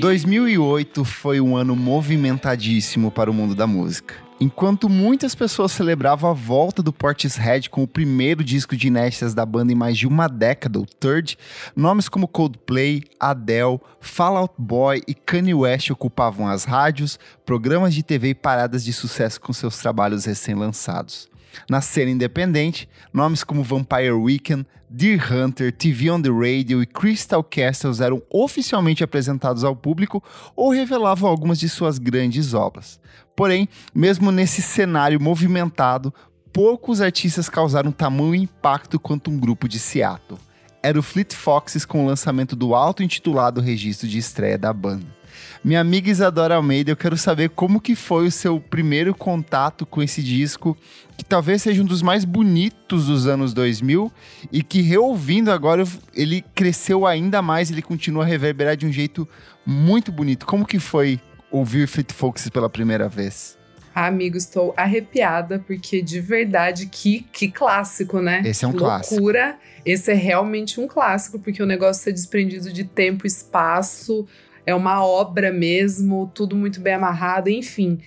2008 foi um ano movimentadíssimo para o mundo da música. Enquanto muitas pessoas celebravam a volta do Portishead com o primeiro disco de inéditas da banda em mais de uma década, o Third, nomes como Coldplay, Adele, Fall Out Boy e Kanye West ocupavam as rádios, programas de TV e paradas de sucesso com seus trabalhos recém-lançados. Na cena independente, nomes como Vampire Weekend, Deer Hunter, TV on the Radio e Crystal Castles eram oficialmente apresentados ao público ou revelavam algumas de suas grandes obras. Porém, mesmo nesse cenário movimentado, poucos artistas causaram tamanho impacto quanto um grupo de Seattle. Era o Fleet Foxes com o lançamento do auto-intitulado registro de estreia da banda. Minha amiga Isadora Almeida, eu quero saber como que foi o seu primeiro contato com esse disco, que talvez seja um dos mais bonitos dos anos 2000 e que reouvindo agora ele cresceu ainda mais, ele continua a reverberar de um jeito muito bonito. Como que foi ouvir Fleet Foxes pela primeira vez? Ah, amigo, estou arrepiada, porque de verdade, que, que clássico, né? Esse é um que clássico. Loucura. Esse é realmente um clássico, porque o negócio é desprendido de tempo, espaço, é uma obra mesmo, tudo muito bem amarrado, enfim.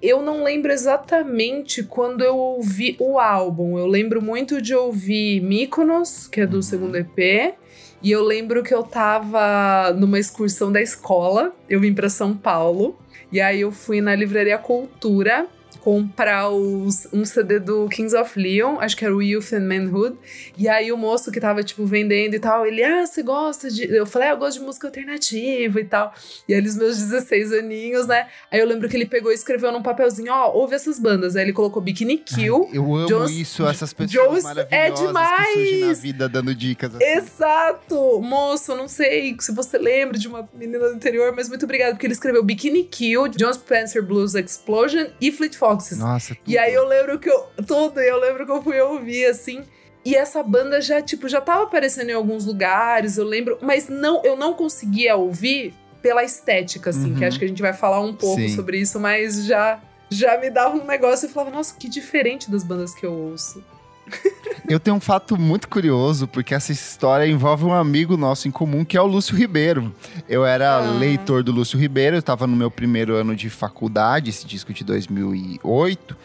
Eu não lembro exatamente quando eu ouvi o álbum. Eu lembro muito de ouvir Mykonos, que é do uhum. segundo EP. E eu lembro que eu tava numa excursão da escola. Eu vim para São Paulo. E aí eu fui na Livraria Cultura comprar os, um CD do Kings of Leon, acho que era o Youth and Manhood. E aí o moço que tava, tipo, vendendo e tal, ele, ah, você gosta de. Eu falei, ah, eu gosto de música alternativa e tal. E aí, eles, meus 16 aninhos, né? Aí eu lembro que ele pegou e escreveu num papelzinho, ó, oh, ouve essas bandas. Aí ele colocou Bikini Kill. Ai, eu amo Jones, isso, essas pessoas Jones maravilhosas é demais. que surgem na vida dando dicas. Assim. Exato! Moço, não sei se você lembra de uma menina do interior, mas muito obrigado, porque ele escreveu Bikini Kill, John Spencer Blues Explosion e Fleet Foxes. Nossa, tudo. E aí eu lembro que eu. Tudo, eu lembro que eu fui ouvir assim. E essa banda já, tipo, já tava aparecendo em alguns lugares, eu lembro, mas não, eu não conseguia ouvir pela estética, assim, uhum. que acho que a gente vai falar um pouco Sim. sobre isso, mas já já me dava um negócio e falava, nossa, que diferente das bandas que eu ouço. Eu tenho um fato muito curioso, porque essa história envolve um amigo nosso em comum, que é o Lúcio Ribeiro. Eu era ah. leitor do Lúcio Ribeiro, eu estava no meu primeiro ano de faculdade, esse disco de 2008.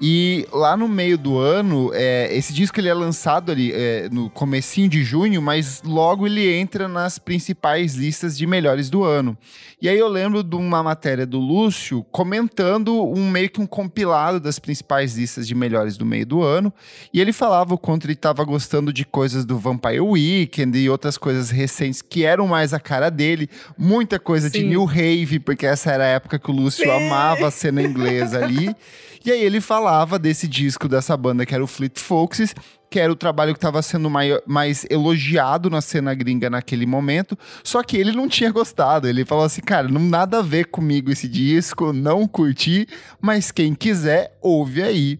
E lá no meio do ano, é, esse disco ele é lançado ali é, no comecinho de junho, mas logo ele entra nas principais listas de melhores do ano. E aí eu lembro de uma matéria do Lúcio comentando um meio que um compilado das principais listas de melhores do meio do ano. E ele falava o quanto ele estava gostando de coisas do Vampire Weekend e outras coisas recentes que eram mais a cara dele. Muita coisa Sim. de New Rave, porque essa era a época que o Lúcio Sim. amava a cena inglesa ali. E aí ele falava desse disco dessa banda que era o Fleet Foxes, que era o trabalho que estava sendo mais, elogiado na cena gringa naquele momento, só que ele não tinha gostado. Ele falou assim, cara, não nada a ver comigo esse disco, não curti, mas quem quiser, ouve aí.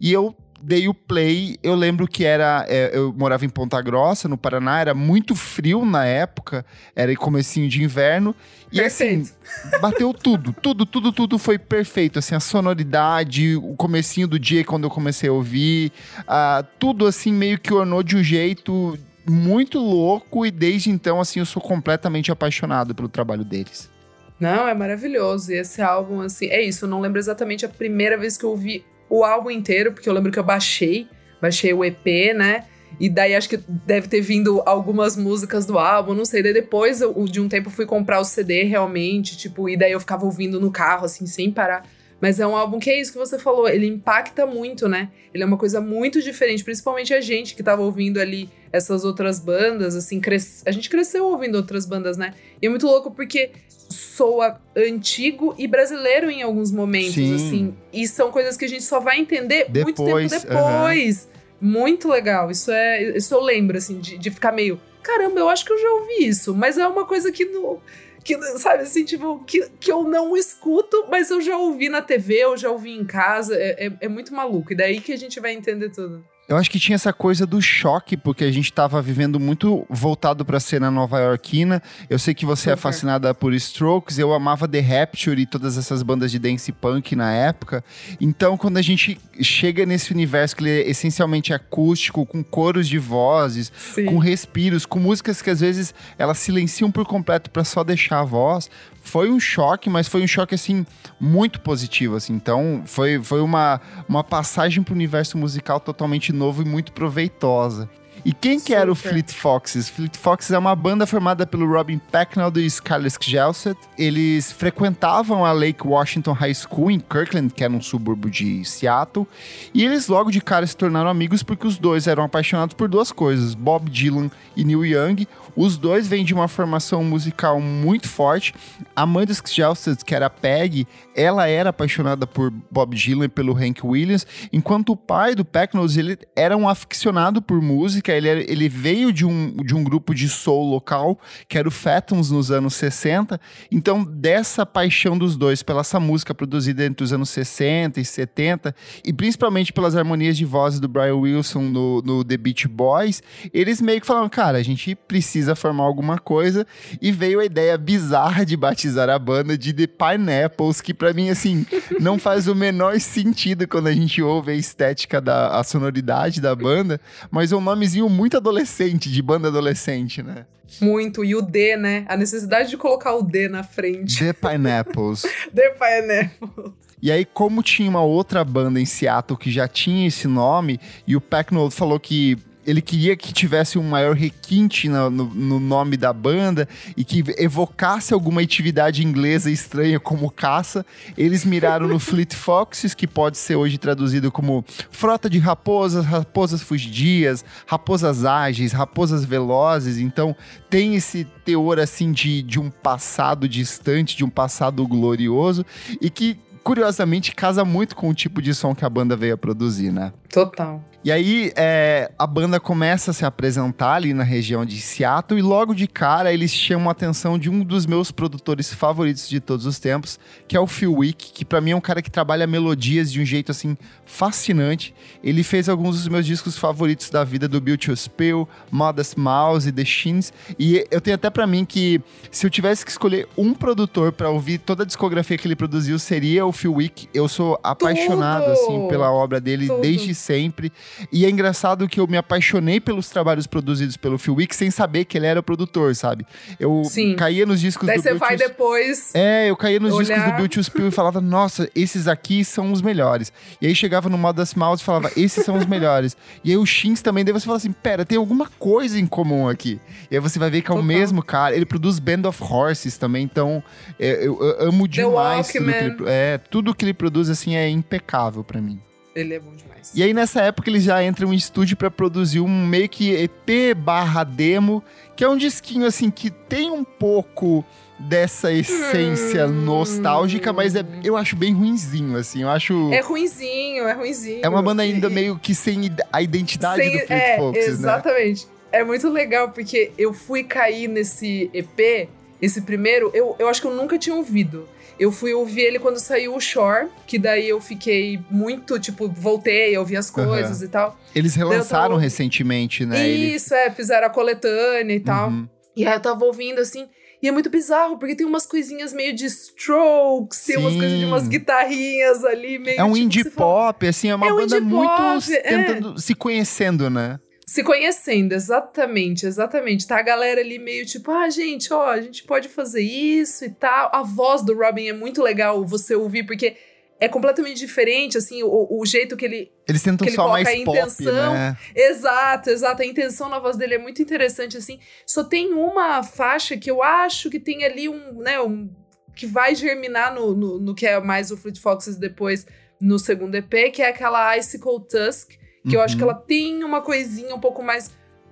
E eu dei o play. Eu lembro que era. É, eu morava em Ponta Grossa, no Paraná, era muito frio na época, era comecinho de inverno. E assim, perfeito. assim, bateu tudo, tudo, tudo, tudo foi perfeito. Assim, a sonoridade, o comecinho do dia quando eu comecei a ouvir, uh, tudo assim meio que ornou de um jeito muito louco. E desde então, assim, eu sou completamente apaixonado pelo trabalho deles. Não, é maravilhoso. E esse álbum, assim, é isso. Eu não lembro exatamente a primeira vez que eu ouvi o álbum inteiro, porque eu lembro que eu baixei, baixei o EP, né? E daí acho que deve ter vindo algumas músicas do álbum, não sei. Daí depois eu, de um tempo fui comprar o CD realmente, tipo, e daí eu ficava ouvindo no carro, assim, sem parar. Mas é um álbum que é isso que você falou, ele impacta muito, né? Ele é uma coisa muito diferente, principalmente a gente que tava ouvindo ali essas outras bandas, assim, cres... a gente cresceu ouvindo outras bandas, né? E é muito louco porque soa antigo e brasileiro em alguns momentos, Sim. assim. E são coisas que a gente só vai entender depois, muito tempo depois. Muito legal. Isso é. Isso eu lembro, assim, de, de ficar meio. Caramba, eu acho que eu já ouvi isso. Mas é uma coisa que não. Que, sabe, assim, tipo, que, que eu não escuto, mas eu já ouvi na TV, eu já ouvi em casa. É, é, é muito maluco. E daí que a gente vai entender tudo. Eu acho que tinha essa coisa do choque, porque a gente estava vivendo muito voltado para a cena nova-iorquina. Eu sei que você é fascinada por Strokes, eu amava The Rapture e todas essas bandas de dance punk na época. Então, quando a gente chega nesse universo que é essencialmente acústico, com coros de vozes, Sim. com respiros, com músicas que às vezes elas silenciam por completo para só deixar a voz, foi um choque, mas foi um choque, assim, muito positivo, assim. Então, foi, foi uma, uma passagem para o universo musical totalmente novo e muito proveitosa. E quem Super. que era o Fleet Foxes? Fleet Foxes é uma banda formada pelo Robin Pecknell e Scarlett Gelset. Eles frequentavam a Lake Washington High School em Kirkland, que era um subúrbio de Seattle. E eles logo de cara se tornaram amigos porque os dois eram apaixonados por duas coisas, Bob Dylan e Neil Young. Os dois vêm de uma formação musical muito forte. A mãe dos Gelset, que era Peg, ela era apaixonada por Bob Dylan e pelo Hank Williams, enquanto o pai do Pecknell, ele era um aficionado por música ele, ele veio de um, de um grupo de soul local, que era o Fatums nos anos 60. Então, dessa paixão dos dois pela essa música produzida entre os anos 60 e 70, e principalmente pelas harmonias de vozes do Brian Wilson no, no The Beach Boys, eles meio que falaram, cara, a gente precisa formar alguma coisa, e veio a ideia bizarra de batizar a banda de The Pineapples, que para mim, assim, não faz o menor sentido quando a gente ouve a estética da a sonoridade da banda, mas é um nomezinho muito adolescente, de banda adolescente, né? Muito. E o D, né? A necessidade de colocar o D na frente. The Pineapples. The Pineapples. E aí, como tinha uma outra banda em Seattle que já tinha esse nome, e o Pecknold falou que ele queria que tivesse um maior requinte no, no, no, nome da banda e que evocasse alguma atividade inglesa estranha como caça. Eles miraram no Fleet Foxes, que pode ser hoje traduzido como frota de raposas, raposas fugidias, raposas ágeis, raposas velozes. Então tem esse teor assim de, de um passado distante, de um passado glorioso e que curiosamente casa muito com o tipo de som que a banda veio a produzir, né? Total. E aí é, a banda começa a se apresentar ali na região de Seattle e logo de cara eles chamam a atenção de um dos meus produtores favoritos de todos os tempos, que é o Phil Wick, que para mim é um cara que trabalha melodias de um jeito assim fascinante. Ele fez alguns dos meus discos favoritos da vida do Bill to Spill, Modest Mouse e The Shins, e eu tenho até para mim que se eu tivesse que escolher um produtor para ouvir toda a discografia que ele produziu seria o Phil Wick. Eu sou apaixonado Tudo! assim pela obra dele Tudo. desde sempre. E é engraçado que eu me apaixonei pelos trabalhos produzidos pelo Phil Wick sem saber que ele era o produtor, sabe? Eu Sim. caía nos discos Daí do você vai depois. É, eu caía nos olhar... discos do to Spill e falava, nossa, esses aqui são os melhores. E aí chegava no Modest Mouse e falava, esses são os melhores. E aí o Shins também, daí você fala assim, pera, tem alguma coisa em comum aqui. E aí você vai ver que é Total. o mesmo cara. Ele produz Band of Horses também, então é, eu, eu, amo demais tudo que, ele, é, tudo que ele produz, assim, é impecável para mim. Ele é bom demais. E aí, nessa época, eles já entram em estúdio para produzir um meio que EP barra demo, que é um disquinho, assim, que tem um pouco dessa essência hum. nostálgica, mas é, eu acho bem ruinzinho, assim, eu acho... É ruinzinho, é ruinzinho. É uma banda ainda e... meio que sem a identidade sem, do Fleet é, Foxes, né? Exatamente. Né? É muito legal, porque eu fui cair nesse EP, esse primeiro, eu, eu acho que eu nunca tinha ouvido. Eu fui ouvir ele quando saiu o Shore, que daí eu fiquei muito, tipo, voltei, ouvi as coisas uhum. e tal. Eles relançaram tava... recentemente, né? Isso, Ele... é, fizeram a coletânea e tal. Uhum. E aí eu tava ouvindo assim. E é muito bizarro, porque tem umas coisinhas meio de strokes, Sim. tem umas coisas de umas guitarrinhas ali, meio É um tipo, indie pop, fala... assim, é uma é banda muito pop, é. tentando, se conhecendo, né? Se conhecendo, exatamente, exatamente. Tá a galera ali meio tipo, ah, gente, ó, a gente pode fazer isso e tal. A voz do Robin é muito legal você ouvir, porque é completamente diferente, assim, o, o jeito que ele. Eles tentam que ele mais a intenção. Pop, né? Exato, exato. A intenção na voz dele é muito interessante, assim. Só tem uma faixa que eu acho que tem ali um, né, um. que vai germinar no, no, no que é mais o Fleet Foxes depois no segundo EP, que é aquela Icicle Tusk que uhum. eu acho que ela uhum. tem uma coisinha um pouco mais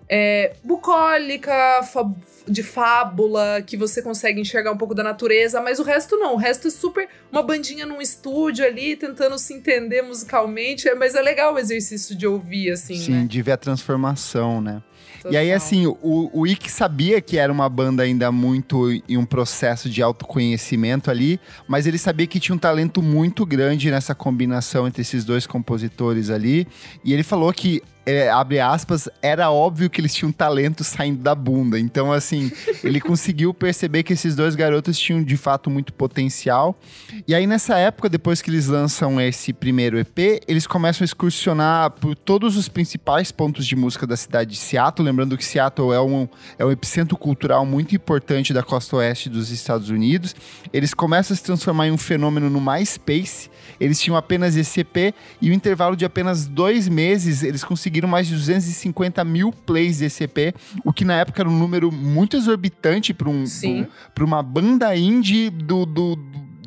é, bucólica, de fábula, que você consegue enxergar um pouco da natureza, mas o resto não. O resto é super uma bandinha num estúdio ali, tentando se entender musicalmente, é, mas é legal o exercício de ouvir, assim. Sim, né? de ver a transformação, né? Total. E aí, assim, o, o Ick sabia que era uma banda ainda muito em um processo de autoconhecimento ali, mas ele sabia que tinha um talento muito grande nessa combinação entre esses dois compositores ali. E ele falou que é, abre aspas, era óbvio que eles tinham talento saindo da bunda. Então, assim, ele conseguiu perceber que esses dois garotos tinham de fato muito potencial. E aí, nessa época, depois que eles lançam esse primeiro EP, eles começam a excursionar por todos os principais pontos de música da cidade de Seattle. Lembrando que Seattle é um, é um epicentro cultural muito importante da costa oeste dos Estados Unidos. Eles começam a se transformar em um fenômeno no MySpace. Eles tinham apenas esse EP e o intervalo de apenas dois meses eles conseguiram mais de 250 mil plays desse EP, o que na época era um número muito exorbitante para um, um, uma banda indie do, do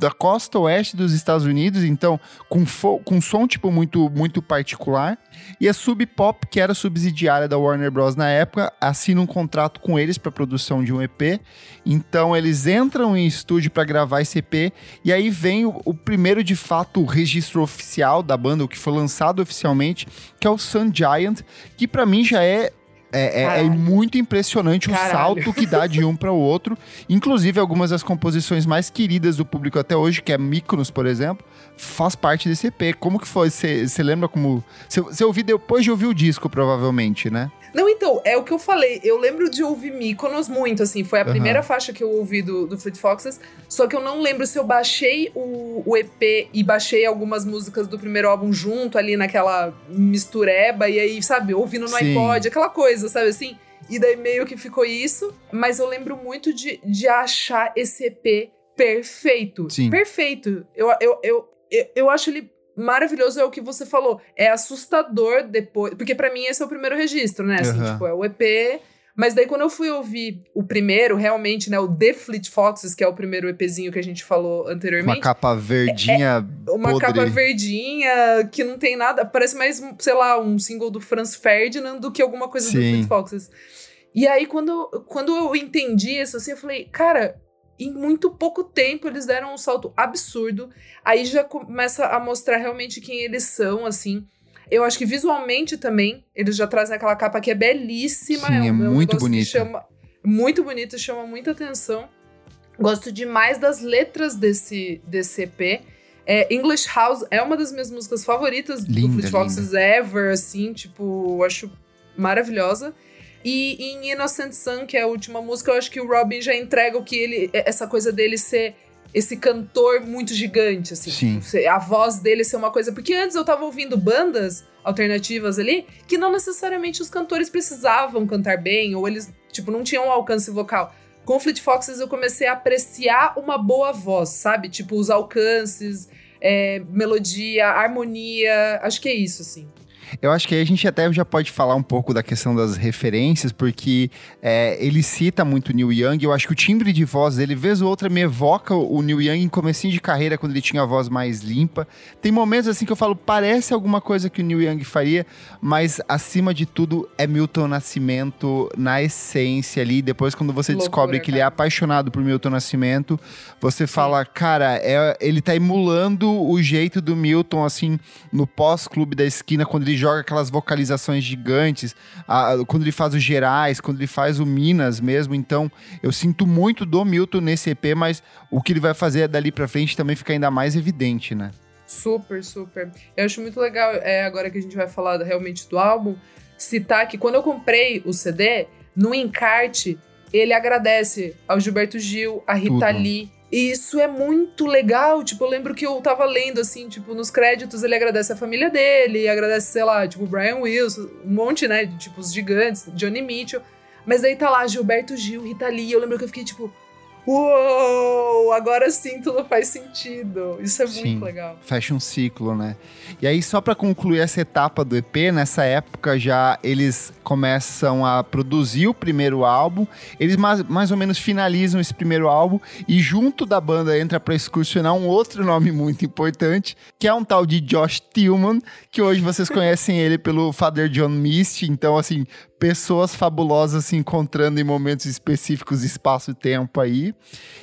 da costa oeste dos Estados Unidos, então com, com som tipo muito muito particular. E a Sub Pop, que era subsidiária da Warner Bros na época, assina um contrato com eles para produção de um EP. Então eles entram em estúdio para gravar esse EP e aí vem o, o primeiro de fato registro oficial da banda, o que foi lançado oficialmente, que é o Sun Giant, que para mim já é é, é, é, muito impressionante Caralho. o salto que dá de um para o outro. Inclusive, algumas das composições mais queridas do público até hoje, que é Mykonos, por exemplo, faz parte desse EP. Como que foi? Você lembra como... Você ouviu depois de ouvir o disco, provavelmente, né? Não, então, é o que eu falei. Eu lembro de ouvir Mykonos muito, assim. Foi a uhum. primeira faixa que eu ouvi do, do Fleet Foxes. Só que eu não lembro se eu baixei o, o EP e baixei algumas músicas do primeiro álbum junto ali naquela mistureba. E aí, sabe, ouvindo no Sim. iPod, aquela coisa, sabe assim? E daí meio que ficou isso. Mas eu lembro muito de, de achar esse EP perfeito. Sim. Perfeito. Eu, eu, eu, eu, eu acho ele maravilhoso é o que você falou. É assustador depois. Porque para mim esse é o primeiro registro, né? Assim, uhum. tipo, é o EP. Mas daí quando eu fui ouvir o primeiro, realmente, né? O The Fleet Foxes, que é o primeiro EPzinho que a gente falou anteriormente. Uma capa verdinha. É, é uma podre. capa verdinha que não tem nada. Parece mais, sei lá, um single do Franz Ferdinand do que alguma coisa Sim. do Fleet Foxes. E aí, quando, quando eu entendi isso, assim, eu falei, cara, em muito pouco tempo eles deram um salto absurdo. Aí já começa a mostrar realmente quem eles são, assim. Eu acho que visualmente também, eles já trazem aquela capa que é belíssima. Sim, é, um, é muito bonita. Chama, muito bonita, chama muita atenção. Gosto demais das letras desse, desse EP. É, English House é uma das minhas músicas favoritas linda, do Fleet Foxes ever, assim, tipo, eu acho maravilhosa. E em Innocent Sun, que é a última música, eu acho que o Robin já entrega o que ele. Essa coisa dele ser esse cantor muito gigante, assim. Sim. A voz dele ser uma coisa. Porque antes eu tava ouvindo bandas alternativas ali que não necessariamente os cantores precisavam cantar bem, ou eles, tipo, não tinham um alcance vocal. Com Fleet Foxes eu comecei a apreciar uma boa voz, sabe? Tipo, os alcances, é, melodia, harmonia. Acho que é isso, assim. Eu acho que aí a gente até já pode falar um pouco da questão das referências, porque é, ele cita muito o Neil Young. Eu acho que o timbre de voz dele, vez ou outra, me evoca o Neil Young em comecinho de carreira, quando ele tinha a voz mais limpa. Tem momentos assim que eu falo, parece alguma coisa que o Neil Young faria, mas acima de tudo é Milton Nascimento na essência ali. Depois, quando você Loucura, descobre que cara. ele é apaixonado por Milton Nascimento, você Sim. fala, cara, é, ele tá emulando o jeito do Milton, assim, no pós-clube da esquina, quando ele joga aquelas vocalizações gigantes, a, quando ele faz os gerais, quando ele faz o Minas mesmo. Então, eu sinto muito do Milton nesse EP, mas o que ele vai fazer dali pra frente também fica ainda mais evidente, né? Super, super. Eu acho muito legal, é, agora que a gente vai falar realmente do álbum, citar que quando eu comprei o CD, no encarte, ele agradece ao Gilberto Gil, a Rita Tudo. Lee, e isso é muito legal. Tipo, eu lembro que eu tava lendo, assim, tipo, nos créditos ele agradece a família dele, agradece, sei lá, tipo, Brian Wilson, um monte, né? Tipo, os gigantes, Johnny Mitchell. Mas aí tá lá, Gilberto Gil, Rita Lee. Eu lembro que eu fiquei, tipo, Uou, agora sim tudo faz sentido. Isso é sim, muito legal. Fecha um ciclo, né? E aí, só para concluir essa etapa do EP, nessa época já eles começam a produzir o primeiro álbum, eles mais, mais ou menos finalizam esse primeiro álbum e junto da banda entra para excursionar um outro nome muito importante, que é um tal de Josh Tillman, que hoje vocês conhecem ele pelo Father John Misty, então assim, pessoas fabulosas se encontrando em momentos específicos, espaço e tempo aí.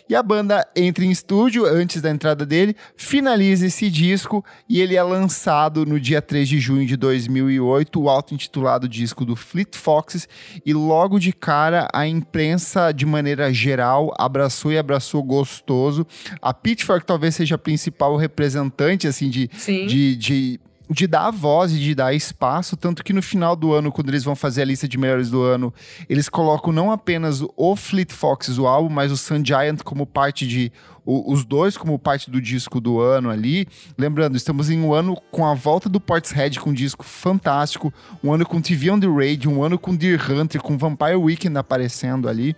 E a banda entra em estúdio antes da entrada dele, finaliza esse disco e ele é lançado no dia 3 de junho de 2008, o auto-intitulado disco do Fleet Foxes. E logo de cara, a imprensa, de maneira geral, abraçou e abraçou gostoso. A Pitchfork talvez seja a principal representante, assim, de, de, de de dar voz e de dar espaço, tanto que no final do ano, quando eles vão fazer a lista de melhores do ano, eles colocam não apenas o Fleet Foxes, o álbum, mas o Sun Giant como parte de o, os dois como parte do disco do ano ali. Lembrando, estamos em um ano com a volta do Portishead com um disco fantástico, um ano com TV on the Radio, um ano com Deer Hunter, com Vampire Weekend aparecendo ali.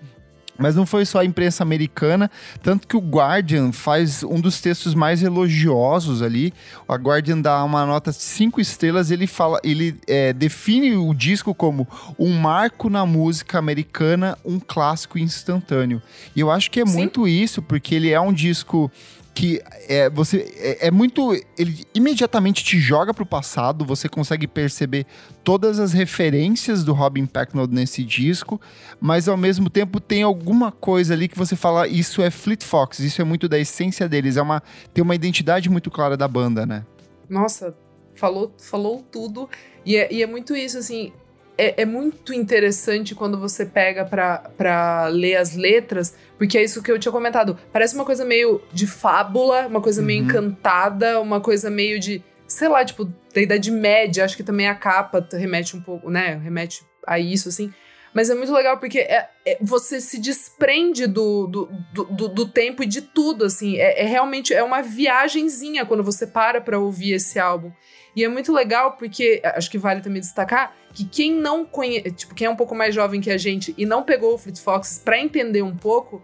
Mas não foi só a imprensa americana, tanto que o Guardian faz um dos textos mais elogiosos ali. O Guardian dá uma nota 5 estrelas, ele fala, ele é, define o disco como um marco na música americana, um clássico instantâneo. E eu acho que é Sim. muito isso, porque ele é um disco que é, você é, é, muito. Ele imediatamente te joga pro passado, você consegue perceber todas as referências do Robin Pecknold nesse disco, mas ao mesmo tempo tem alguma coisa ali que você fala, isso é Fleet Fox, isso é muito da essência deles, é uma, tem uma identidade muito clara da banda, né? Nossa, falou, falou tudo. E é, e é muito isso, assim, é, é, muito interessante quando você pega pra, ler as letras, porque é isso que eu tinha comentado. Parece uma coisa meio de fábula, uma coisa meio uhum. encantada, uma coisa meio de, sei lá, tipo, da Idade Média. Acho que também a capa remete um pouco, né? Remete a isso, assim. Mas é muito legal porque é, é, você se desprende do, do, do, do, tempo e de tudo, assim. É, é realmente é uma viagenzinha quando você para pra ouvir esse álbum. E é muito legal porque, acho que vale também destacar, que quem não conhece, tipo, quem é um pouco mais jovem que a gente e não pegou o Fleet Foxes para entender um pouco,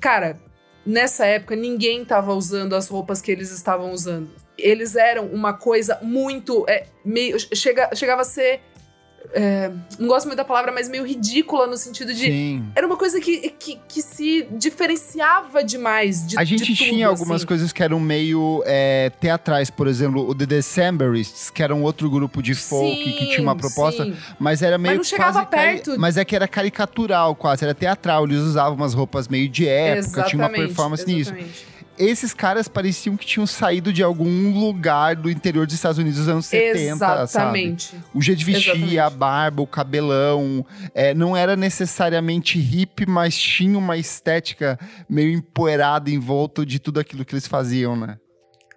cara, nessa época ninguém tava usando as roupas que eles estavam usando. Eles eram uma coisa muito. É, meio, chega, chegava a ser é, não gosto muito da palavra, mas meio ridícula no sentido de. Sim. Era uma coisa que, que, que se diferenciava demais de A gente de tinha tudo, algumas assim. coisas que eram meio é, teatrais, por exemplo, o The Decemberists, que era um outro grupo de folk sim, que tinha uma proposta, sim. mas era meio. Mas não chegava perto. Mas é que era caricatural quase, era teatral. Eles usavam umas roupas meio de época, exatamente, tinha uma performance exatamente. nisso esses caras pareciam que tinham saído de algum lugar do interior dos Estados Unidos dos anos 70, Exatamente. Sabe? O jeito de vestir, Exatamente. a barba, o cabelão. É, não era necessariamente hip, mas tinha uma estética meio empoeirada em volta de tudo aquilo que eles faziam, né?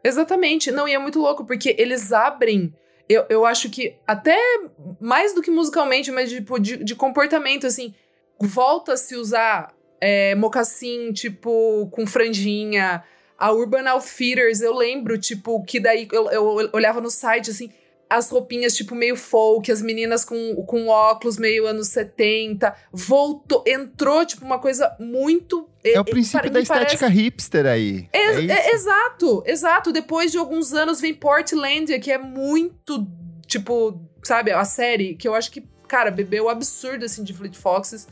Exatamente. Não, e é muito louco, porque eles abrem. Eu, eu acho que até mais do que musicalmente, mas tipo, de, de comportamento, assim, volta a se usar é, mocassim, tipo, com franjinha. A Urban Outfitters, eu lembro, tipo, que daí eu, eu, olhava no site, assim, as roupinhas, tipo, meio folk, as meninas com, com óculos meio anos 70. Voltou, entrou, tipo, uma coisa muito. É o princípio da estética parece... hipster aí. É, é, é exato, exato. Depois de alguns anos vem Portlandia, que é muito, tipo, sabe, a série que eu acho que, cara, bebeu absurdo, assim, de Fleet Foxes.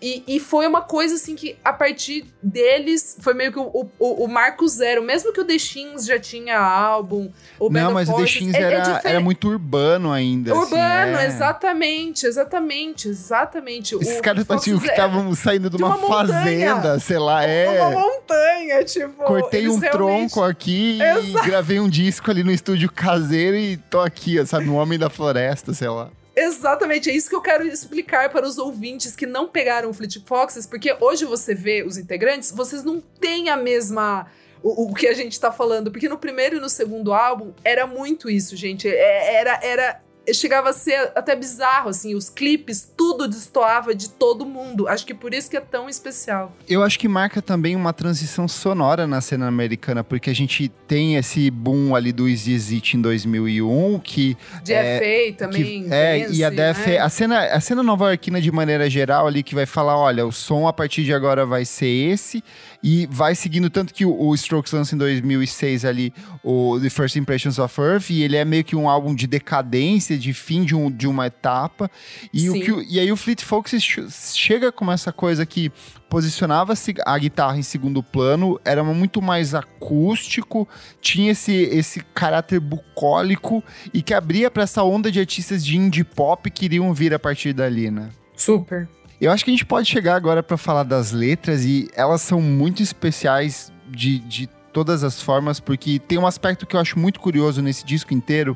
E, e, foi uma coisa assim que, a partir deles, foi meio que o, o, o marco zero. Mesmo que o The Shins já tinha álbum. O Não, mas o The Shins é, era, é era muito urbano ainda. Assim, urbano, assim, é. exatamente, exatamente, exatamente. Esses o, caras pareciam que estavam saindo de uma, de uma fazenda, sei lá, é. Uma montanha, tipo. Cortei um realmente... tronco aqui Exato. e gravei um disco ali no estúdio caseiro e tô aqui, sabe, um homem da floresta, sei lá. Exatamente, é isso que eu quero explicar para os ouvintes que não pegaram o Fleet Foxes, porque hoje você vê os integrantes, vocês não têm a mesma. O, o que a gente tá falando, porque no primeiro e no segundo álbum era muito isso, gente. É, era, era chegava a ser até bizarro, assim, os clipes, tudo destoava de todo mundo. Acho que por isso que é tão especial. Eu acho que marca também uma transição sonora na cena americana, porque a gente tem esse boom ali do Easy em 2001, que... DFA é, também. Que, é, e a DFA, né? a cena, a cena nova-iorquina de maneira geral ali, que vai falar, olha, o som a partir de agora vai ser esse, e vai seguindo tanto que o, o Strokes lança em 2006 ali o The First Impressions of Earth, e ele é meio que um álbum de decadência, de fim de, um, de uma etapa. E, o que, e aí o Fleet Foxes chega com essa coisa que posicionava a guitarra em segundo plano, era muito mais acústico, tinha esse, esse caráter bucólico e que abria para essa onda de artistas de indie pop que iriam vir a partir dali, né? Super. Eu acho que a gente pode chegar agora para falar das letras e elas são muito especiais de, de todas as formas, porque tem um aspecto que eu acho muito curioso nesse disco inteiro.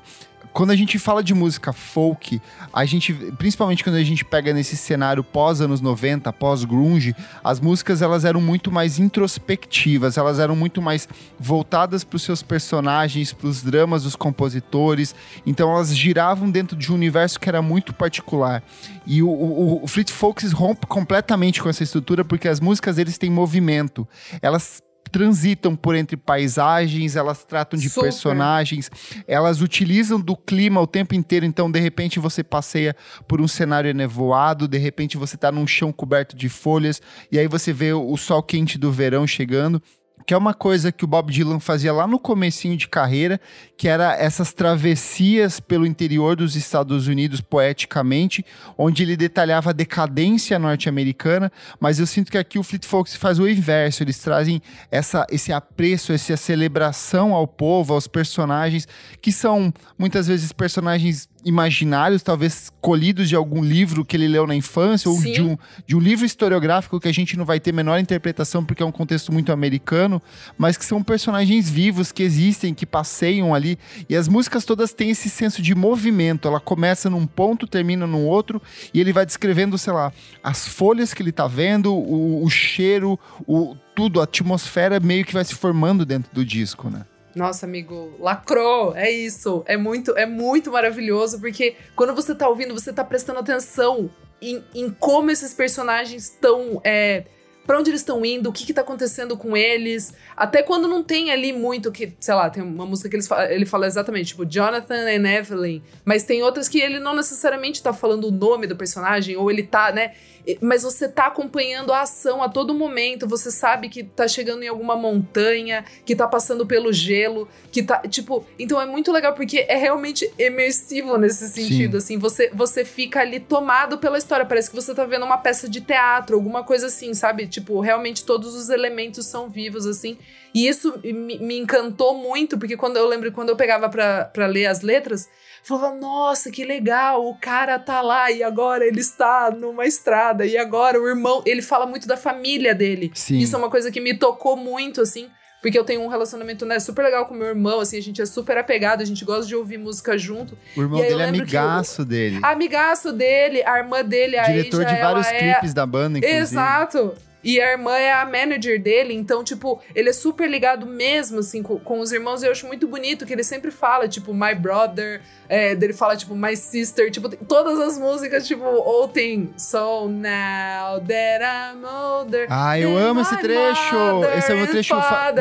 Quando a gente fala de música folk, a gente, principalmente quando a gente pega nesse cenário pós anos 90, pós grunge, as músicas elas eram muito mais introspectivas, elas eram muito mais voltadas para os seus personagens, para os dramas dos compositores. Então elas giravam dentro de um universo que era muito particular. E o, o, o Fleet Foxes rompe completamente com essa estrutura porque as músicas eles têm movimento. Elas transitam por entre paisagens, elas tratam de Super. personagens, elas utilizam do clima o tempo inteiro, então de repente você passeia por um cenário nevoado, de repente você está num chão coberto de folhas, e aí você vê o sol quente do verão chegando que é uma coisa que o Bob Dylan fazia lá no comecinho de carreira, que era essas travessias pelo interior dos Estados Unidos poeticamente, onde ele detalhava a decadência norte-americana, mas eu sinto que aqui o Fleet Foxes faz o inverso, eles trazem essa, esse apreço, essa celebração ao povo, aos personagens, que são muitas vezes personagens imaginários, talvez colhidos de algum livro que ele leu na infância, ou de um, de um livro historiográfico que a gente não vai ter menor interpretação porque é um contexto muito americano, mas que são personagens vivos que existem, que passeiam ali. E as músicas todas têm esse senso de movimento. Ela começa num ponto, termina num outro, e ele vai descrevendo, sei lá, as folhas que ele tá vendo, o, o cheiro, o tudo, a atmosfera meio que vai se formando dentro do disco, né? Nossa, amigo, lacrou, é isso. É muito, é muito maravilhoso, porque quando você tá ouvindo, você tá prestando atenção em, em como esses personagens estão. É, para onde eles estão indo, o que, que tá acontecendo com eles. Até quando não tem ali muito que, sei lá, tem uma música que eles, ele fala exatamente, tipo, Jonathan and Evelyn. Mas tem outras que ele não necessariamente tá falando o nome do personagem, ou ele tá, né? Mas você tá acompanhando a ação a todo momento, você sabe que tá chegando em alguma montanha, que tá passando pelo gelo, que tá, tipo, então é muito legal porque é realmente imersivo nesse sentido, Sim. assim, você você fica ali tomado pela história, parece que você tá vendo uma peça de teatro, alguma coisa assim, sabe? Tipo, realmente todos os elementos são vivos assim. E isso me, me encantou muito, porque quando eu lembro quando eu pegava para ler as letras, falava, nossa, que legal, o cara tá lá e agora ele está numa estrada e agora o irmão, ele fala muito da família dele. Sim. Isso é uma coisa que me tocou muito, assim, porque eu tenho um relacionamento, né, super legal com meu irmão, assim, a gente é super apegado, a gente gosta de ouvir música junto. O irmão dele é amigaço dele. Amigaço dele, a irmã dele, a Diretor de vários é... clipes da banda, inclusive. Exato. E a irmã é a manager dele, então, tipo, ele é super ligado mesmo, assim, com, com os irmãos. E eu acho muito bonito que ele sempre fala, tipo, my brother, é, dele fala, tipo, my sister, tipo, todas as músicas, tipo, ou tem So now that I'm older. Ah, eu amo esse trecho! Esse é o meu trecho.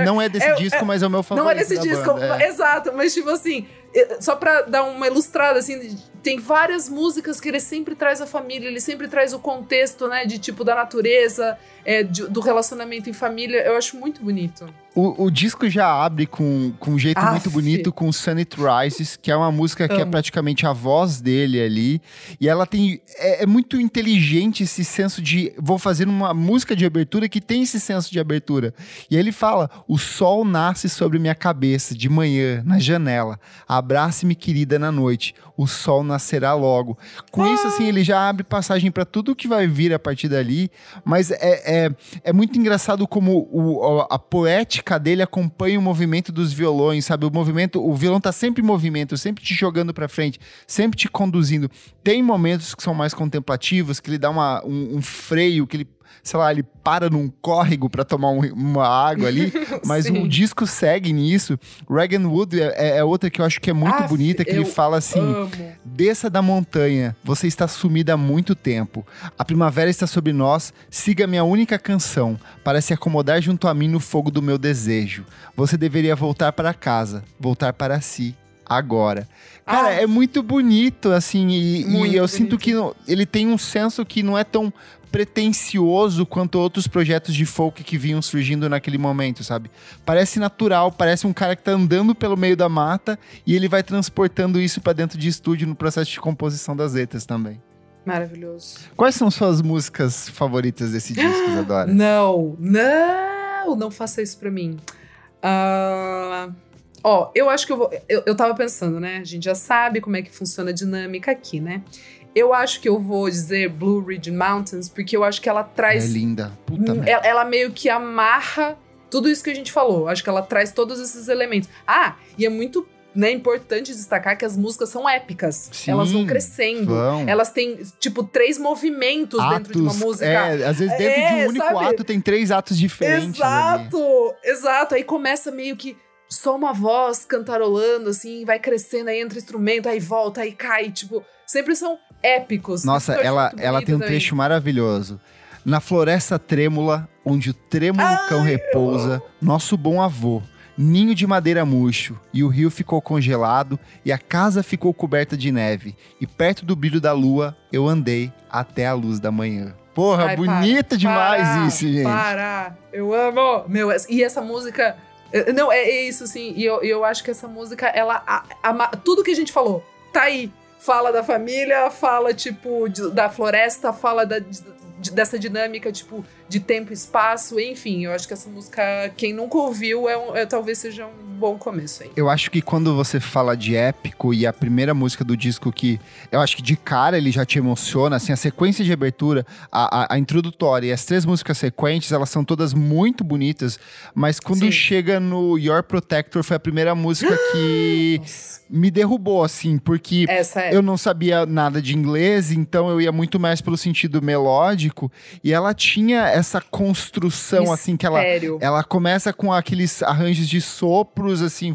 Não é desse é, disco, é, mas é o meu favorito. Não é desse disco, é. exato, mas, tipo assim, só pra dar uma ilustrada, assim, tem várias músicas que ele sempre traz a família, ele sempre traz o contexto, né, de tipo da natureza, é, de, do relacionamento em família. Eu acho muito bonito. O, o disco já abre com, com um jeito Aff. muito bonito com Sun It Rises, que é uma música que é Amo. é praticamente a voz dele ali. E ela tem. É, é, muito inteligente esse senso de. Vou fazer uma música de abertura que tem esse senso de abertura. E aí ele fala: O sol nasce sobre minha cabeça de manhã, na janela. Abrace-me, querida, na noite. O sol nascerá logo. Com isso, assim, ele já abre passagem para tudo que vai vir a partir dali. Mas é, é, é muito engraçado como o, a poética dele acompanha o movimento dos violões, sabe? O movimento, o violão tá sempre em movimento, sempre te jogando para frente, sempre te conduzindo. Tem momentos que são mais contemplativos, que ele dá uma, um, um freio, que ele sei lá, ele para num córrego para tomar um, uma água ali, mas o disco segue nisso. Regan Wood é, é, é, outra que eu acho que é muito Aff, bonita, que ele fala assim: amo. desça da montanha, você está sumida há muito tempo. A primavera está sobre nós, siga minha única canção, para se acomodar junto a mim no fogo do meu desejo. Você deveria voltar para casa, voltar para si agora. Cara, ah. é muito bonito, assim, e, e eu bonito. sinto que ele tem um senso que não é tão pretencioso quanto outros projetos de folk que vinham surgindo naquele momento, sabe? Parece natural, parece um cara que tá andando pelo meio da mata e ele vai transportando isso para dentro de estúdio no processo de composição das letras também. Maravilhoso. Quais são suas músicas favoritas desse disco, Isadora? Não, não, não faça isso pra mim. Uh, ó, eu acho que eu vou. Eu, eu tava pensando, né? A gente já sabe como é que funciona a dinâmica aqui, né? Eu acho que eu vou dizer Blue Ridge Mountains, porque eu acho que ela traz. É linda. Puta ela, ela meio que amarra tudo isso que a gente falou. Acho que ela traz todos esses elementos. Ah, e é muito né, importante destacar que as músicas são épicas. Sim, elas vão crescendo. vão. Elas têm, tipo, três movimentos dentro de uma Atos, música. É, às vezes dentro É, de um único sabe? ato tem três atos diferentes. ali. Exato! Exato. Aí começa meio que só uma voz cantarolando, assim, vai crescendo, aí entra instrumento, aí volta, aí cai, tipo, sempre são épicos. Nossa, eu ela, ela tem um também. trecho maravilhoso. Na floresta trêmula, onde o trêmulo cão repousa, nosso bom avô, ninho de madeira murcho, e o rio ficou congelado, e a casa ficou coberta de neve, e perto do brilho da lua eu andei até a luz da manhã. Porra, Ai, bonita para, demais para, isso, gente. Para! Eu amo! Meu, e essa música. Eh, Não, é, é isso, assim. E eu, eu acho que essa música, ela. a- ama- tudo que a gente falou, tá aí. Fala da família, fala, tipo, de- da floresta, fala da- de- dessa dinâmica, tipo, de tempo e espaço, enfim. Eu acho que essa música, quem nunca ouviu, é, um- é- talvez seja um bom começo aí. Eu acho que quando você fala de épico e a primeira música do disco que eu acho que de cara ele já te emociona, assim, a sequência de abertura, a, a, a introdutória e as três músicas sequentes, elas são todas muito bonitas, mas quando Sim. chega no Your Protector foi a primeira música que Nossa. me derrubou, assim, porque é. eu não sabia nada de inglês, então eu ia muito mais pelo sentido melódico e ela tinha essa construção, assim, que ela Mistério. ela começa com aqueles arranjos de sopros, assim.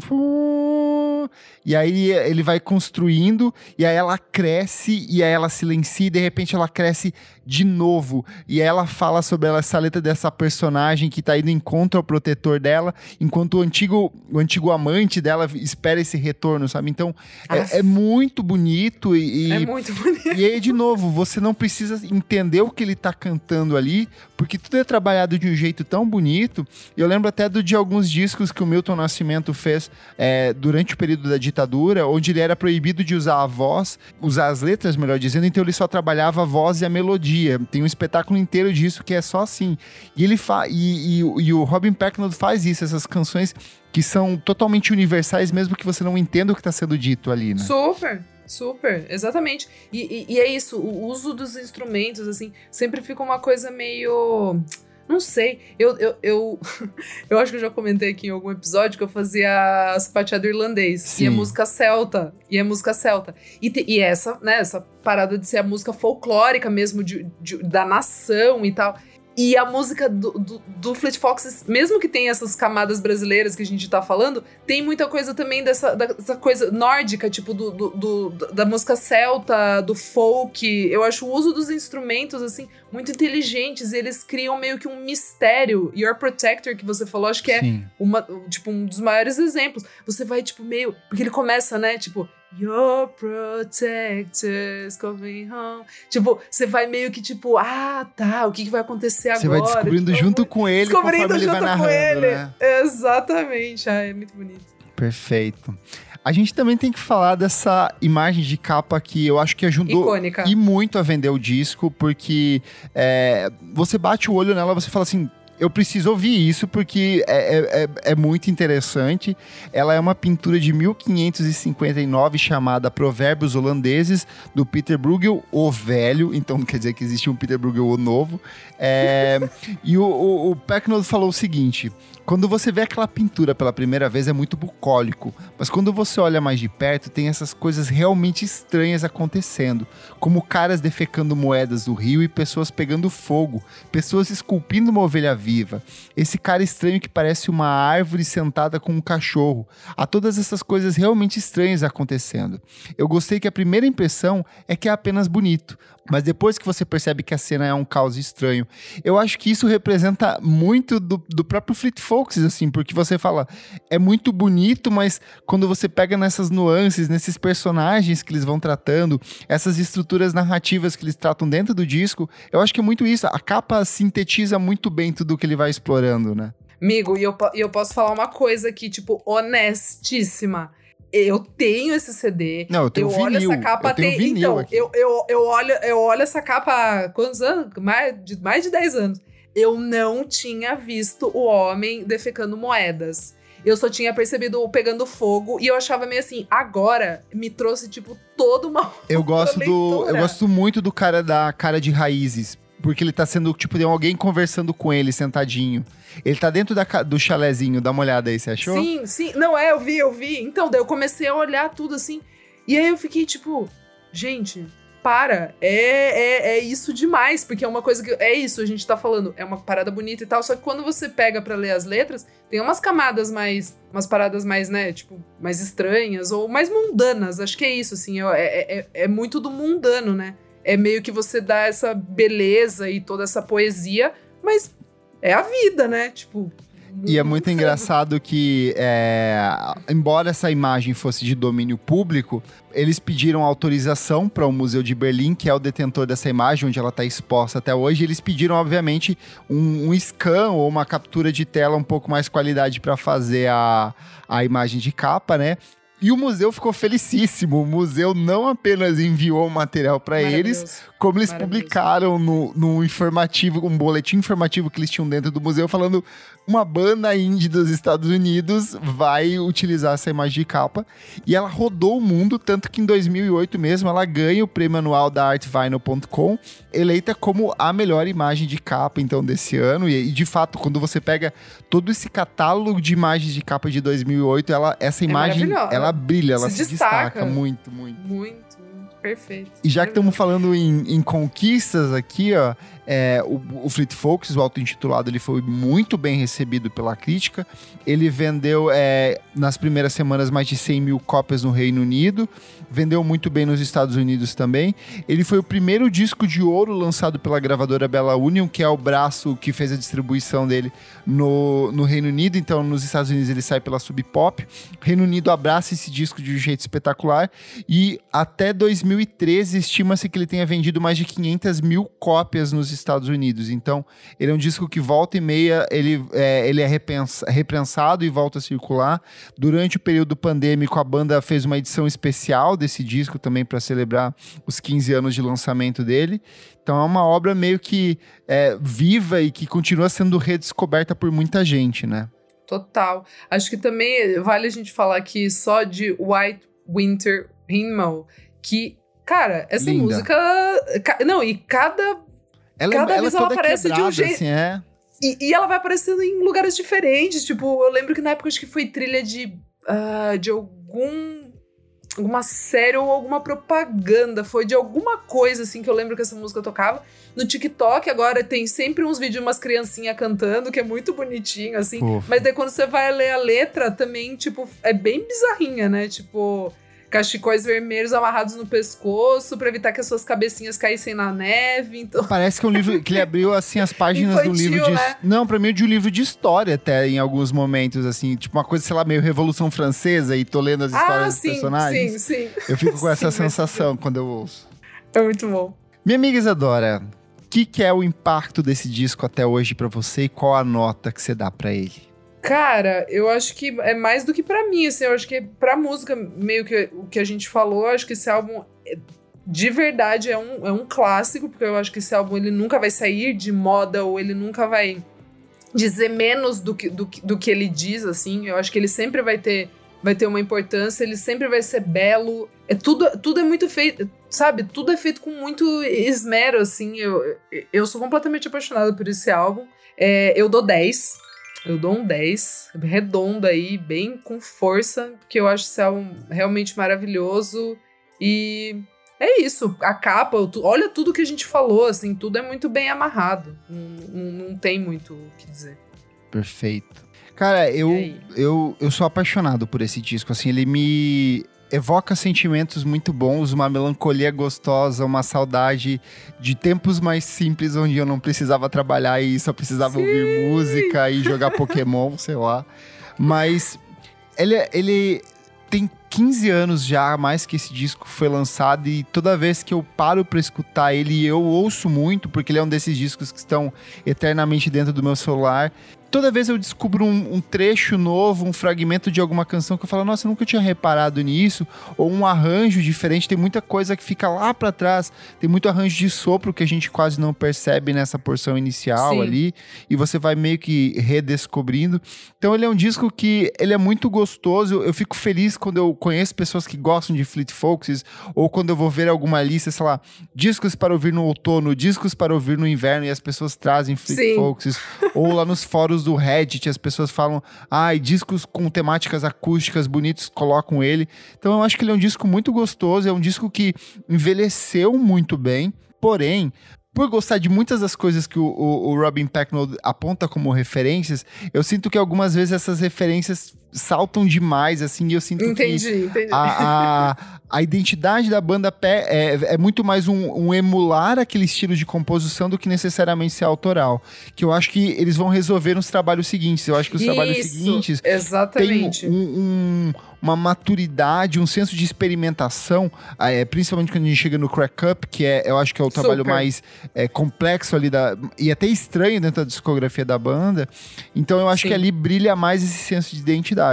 E aí ele vai construindo, e aí ela cresce, e aí ela silencia, e de repente ela cresce de novo. E ela fala sobre ela, essa letra dessa personagem que tá indo em contra ao protetor dela, enquanto o antigo, o antigo amante dela espera esse retorno, sabe? Então é, é muito bonito e. e- É muito bonito. e aí, de novo, você não precisa entender o que ele tá cantando ali, porque tudo é trabalhado de um jeito tão bonito. Eu lembro até do, de alguns discos que o Milton Nascimento fez é, durante o período da ditadura, onde ele era proibido de usar a voz, usar as letras, melhor dizendo, então ele só trabalhava a voz e a melodia. Tem um espetáculo inteiro disso que é só assim. E ele fa e, e o- e o Robin Pecknold faz isso, essas canções que são totalmente universais, mesmo que você não entenda o que está sendo dito ali, né? Super, super, exatamente. E, e- e é isso, o uso dos instrumentos, assim, sempre fica uma coisa meio. Não sei, eu, eu, eu, eu acho que eu já comentei aqui em algum episódio que eu fazia sapateado irlandês. Sim. E a música celta. E a música celta. E, te- e essa, né, essa parada de ser a música folclórica mesmo de, de- da nação e tal. E a música do, do, do Fleet Foxes, mesmo que tenha essas camadas brasileiras que a gente tá falando, tem muita coisa também dessa, dessa coisa nórdica, tipo do, do- da música celta, do folk. Eu acho o uso dos instrumentos, assim, muito inteligentes. E eles criam meio que um mistério. Your Protector, que você falou, acho que é uma, tipo, um dos maiores exemplos. Você vai, tipo, meio. Porque ele começa, né? Tipo, Your protectors coming home. Tipo, você vai meio que, tipo, ah, tá, o que, que vai acontecer Você agora? vai descobrindo Tipo, junto com ele, Descobrindo conforme ele vai junto com narrando, ele. né? Exatamente. Ah, é muito bonito. Perfeito. A gente também tem que falar dessa imagem de capa que eu acho que ajudou Icônica. e muito a vender o disco, porque é, você bate o olho nela, você fala assim. Eu preciso ouvir isso porque é, é, é- é muito interessante. Ela é uma pintura de 1559 chamada Provérbios Holandeses, do Peter Bruegel, o Velho. Então quer dizer que existe um Peter Bruegel, o Novo. É, e o, o, o Pecknold falou o seguinte: quando você vê aquela pintura pela primeira vez é muito bucólico, mas quando você olha mais de perto tem essas coisas realmente estranhas acontecendo, como caras defecando moedas do rio e pessoas pegando fogo, pessoas esculpindo uma ovelha viva, esse cara estranho que parece uma árvore sentada com um cachorro. Há todas essas coisas realmente estranhas acontecendo. Eu gostei que a primeira impressão é que é apenas bonito, mas depois que você percebe que a cena é um caos estranho, eu acho que isso representa muito do, do próprio Fleet Foxes, assim, porque você fala, é muito bonito, mas quando você pega nessas nuances, nesses personagens que eles vão tratando, essas estruturas narrativas que eles tratam dentro do disco, eu acho que é muito isso. A capa sintetiza muito bem tudo que ele vai explorando, né? Amigo, e eu, eu posso falar uma coisa aqui, tipo, honestíssima. Eu tenho esse CD. Não, eu tenho eu olho vinil, essa capa eu tenho tem- vinil Então, aqui. eu, eu, eu, olho, eu olho essa capa há quantos anos? Mais de, mais de 10 anos. Eu não tinha visto o homem defecando moedas. Eu só tinha percebido o pegando fogo e eu achava meio assim, agora me trouxe, tipo, toda uma. Eu gosto do. Eu gosto muito do cara da cara de raízes. Porque ele tá sendo, tipo, tem alguém conversando com ele, sentadinho. Ele tá dentro da, do chalezinho, dá uma olhada aí, você achou? Sim, sim. Não, é, eu vi, eu vi. Então, daí eu comecei a olhar tudo assim. E aí eu fiquei tipo, gente, para. É, é, é isso demais, porque é uma coisa que. É isso, a gente tá falando. É uma parada bonita e tal. Só que quando você pega para ler as letras, tem umas camadas mais. Umas paradas mais, né? Tipo, mais estranhas ou mais mundanas. Acho que é isso, assim. É, é, é, é muito do mundano, né? É meio que você dá essa beleza e toda essa poesia, mas é a vida, né? Tipo, e é muito engraçado que, é, embora essa imagem fosse de domínio público, eles pediram autorização para o Museu de Berlim, que é o detentor dessa imagem, onde ela está exposta até hoje. Eles pediram, obviamente, um, um, scan ou uma captura de tela um pouco mais qualidade para fazer a, a imagem de capa, né? E o museu ficou felicíssimo. O museu não apenas enviou o material para eles, como eles publicaram no, no informativo, um boletim informativo que eles tinham dentro do museu, falando uma banda indie dos Estados Unidos vai utilizar essa imagem de capa. E ela rodou o mundo, tanto que em 2008 mesmo ela ganha o prêmio anual da artvinyl.com, eleita como a melhor imagem de capa, então, desse ano. E, e, de fato, quando você pega todo esse catálogo de imagens de capa de 2008, ela, essa é imagem, ela brilha, ela se, se destaca. destaca muito, muito. Muito. Perfeito. E já que estamos falando em, em, conquistas aqui, ó, é, o, o Fleet Fox, o auto-intitulado, ele foi muito bem recebido pela crítica. Ele vendeu é, nas primeiras semanas mais de 100 mil cópias no Reino Unido, vendeu muito bem nos Estados Unidos também. Ele foi o primeiro disco de ouro lançado pela gravadora Bella Union, que é o braço que fez a distribuição dele no, no Reino Unido. Então, nos Estados Unidos ele sai pela Sub Pop. Reino Unido abraça esse disco de um jeito espetacular e até 2013 estima-se que ele tenha vendido mais de 500 mil cópias nos Estados Unidos. Então, ele é um disco que volta e meia, ele é, ele é repensa, reprensado e volta a circular. Durante o período pandêmico, a banda fez uma edição especial desse disco também para celebrar os 15 anos de lançamento dele. Então, é uma obra meio que é, viva e que continua sendo redescoberta por muita gente, né? Total. Acho que também vale a gente falar aqui só de White Winter Himmel, que Cara, essa Linda. música. Não, e cada ela, é- Cada ela vez é ela aparece de um jeito. Assim, é. E, e, ela vai aparecendo em lugares diferentes. Tipo, eu lembro que na época acho que foi trilha de, uh, de algum. Alguma série ou alguma propaganda. Foi de alguma coisa, assim, que eu lembro que essa música tocava. No TikTok agora tem sempre uns vídeos de umas criancinhas cantando, que é muito bonitinho, assim. Ufa. Mas daí quando você vai ler a letra, também, tipo, é bem bizarrinha, né? Tipo cachecóis vermelhos amarrados no pescoço para evitar que as suas cabecinhas caíssem na neve. Então... Parece que é um livro que ele abriu assim as páginas Infantil, do livro de né? não, para mim é de um livro de história até em alguns momentos assim, tipo uma coisa sei lá meio Revolução Francesa e tô lendo as histórias ah, dos sim, personagens. Sim, sim. Eu fico com essa sim, sensação quando eu ouço. É muito bom. Minha amiga Isadora, o que, que é o impacto desse disco até hoje para você e qual a nota que você dá para ele? Cara, eu acho que é mais do que para mim, assim, eu acho que pra música, meio que o que a gente falou, acho que esse álbum é, de verdade é um, é um clássico, porque eu acho que esse álbum ele nunca vai sair de moda ou ele nunca vai dizer menos do que, do, do que ele diz, assim. Eu acho que ele sempre vai ter, vai ter uma importância, ele sempre vai ser belo. É tudo, tudo é muito feito, sabe? Tudo é feito com muito esmero, assim. Eu, eu sou completamente apaixonada por esse álbum. É, eu dou 10. Eu dou um 10, redondo aí, bem com força, porque eu acho esse álbum realmente maravilhoso. E é isso, a capa, olha tudo que a gente falou, assim, tudo é muito bem amarrado. Não, não, não tem muito o que dizer. Perfeito. Cara, eu, eu, eu sou apaixonado por esse disco, assim, ele me evoca sentimentos muito bons, uma melancolia gostosa, uma saudade de tempos mais simples onde eu não precisava trabalhar e só precisava Sim. ouvir música e jogar Pokémon, sei lá. Mas ele, ele tem 15 anos já mais que esse disco foi lançado e toda vez que eu paro para escutar ele, eu ouço muito, porque ele é um desses discos que estão eternamente dentro do meu celular toda vez eu descubro um, um, trecho novo, um fragmento de alguma canção que eu falo, nossa, eu nunca tinha reparado nisso, ou um arranjo diferente, tem muita coisa que fica lá para trás, tem muito arranjo de sopro que a gente quase não percebe nessa porção inicial Sim. ali, e você vai meio que redescobrindo. Então ele é um disco que ele é muito gostoso, eu fico feliz quando eu conheço pessoas que gostam de Fleet Foxes, ou quando eu vou ver alguma lista, sei lá, discos para ouvir no outono, discos para ouvir no inverno, e as pessoas trazem Fleet Sim. Foxes, ou lá nos fóruns do Reddit, as pessoas falam, ai, ah, discos com temáticas acústicas bonitos, colocam ele. Então eu acho que ele é um disco muito gostoso, é um disco que envelheceu muito bem, porém, por gostar de muitas das coisas que o, o, o, Robin Pecknold aponta como referências, eu sinto que algumas vezes essas referências saltam demais, assim, e eu sinto entendi, que entendi. A, a, a, identidade da banda pé é, é muito mais um, um, emular aquele estilo de composição do que necessariamente ser autoral. Que eu acho que eles vão resolver nos trabalhos seguintes. Eu acho que os Isso, trabalhos seguintes exatamente. têm um, um uma maturidade, um senso de experimentação, é, principalmente quando a gente chega no Crack Up, que é, eu acho que é o trabalho Super. mais é, complexo ali da. e até estranho dentro da discografia da banda. Então eu acho Sim. que ali brilha mais esse senso de identidade.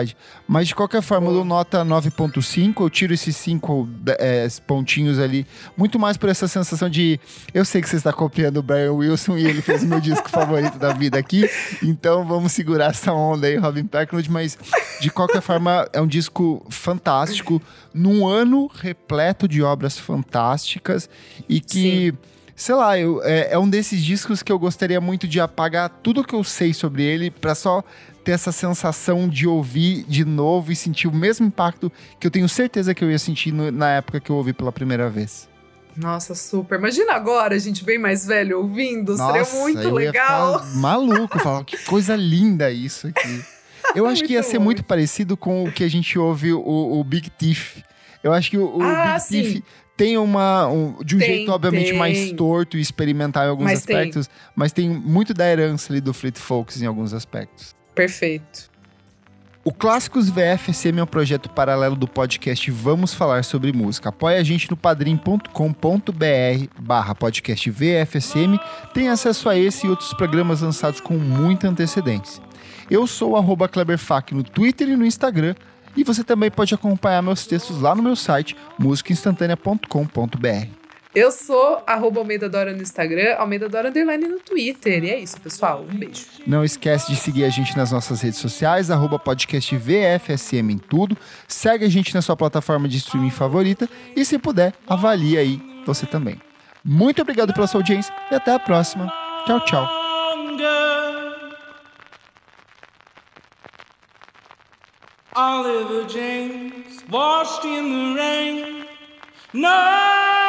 Mas de qualquer forma, eu dou nota 9.5, eu tiro esses cinco é, pontinhos ali, muito mais por essa sensação de. Eu sei que você está copiando o Brian Wilson e ele fez o meu disco favorito da vida aqui, então vamos segurar essa onda aí, Robin Pecknold, mas de qualquer forma, é um disco disco fantástico, num ano repleto de obras fantásticas e que. Sim. Sei lá, eu, é, é, um desses discos que eu gostaria muito de apagar tudo que eu sei sobre ele para só ter essa sensação de ouvir de novo e sentir o mesmo impacto que eu tenho certeza que eu ia sentir no, na época que eu ouvi pela primeira vez. Nossa, super. Imagina agora, a gente bem mais velho ouvindo, Nossa, seria muito eu legal. Ia maluco, falar que coisa linda isso aqui. Eu acho que ia ser muito parecido com o que a gente ouve o, o Big Thief. Eu acho que o, o ah, Big sim. Thief tem uma. Um, de um tem, jeito, obviamente, tem. mais torto e experimental em alguns mas aspectos, tem. mas tem muito da herança ali do Fleet Folks em alguns aspectos. Perfeito. O Clássicos VFSM é um projeto paralelo do podcast Vamos Falar Sobre Música. Apoie a gente no padrim.com.br barra podcast VFSM. Tem acesso a esse e outros programas lançados com muita antecedência. Eu sou o Kleberfac no Twitter e no Instagram. E você também pode acompanhar meus textos lá no meu site, musicainstantanea.com.br. Eu sou arroba Almeida Dora no Instagram, Almeida Dora Underline no Twitter. E é isso, pessoal. Um beijo. Não esquece de seguir a gente nas nossas redes sociais, arroba podcast VFSM em tudo. Segue a gente na sua plataforma de streaming favorita e, se puder, avalie aí você também. Muito obrigado pela sua audiência e até a próxima. Tchau, tchau. Oliver James washed in the rain. No.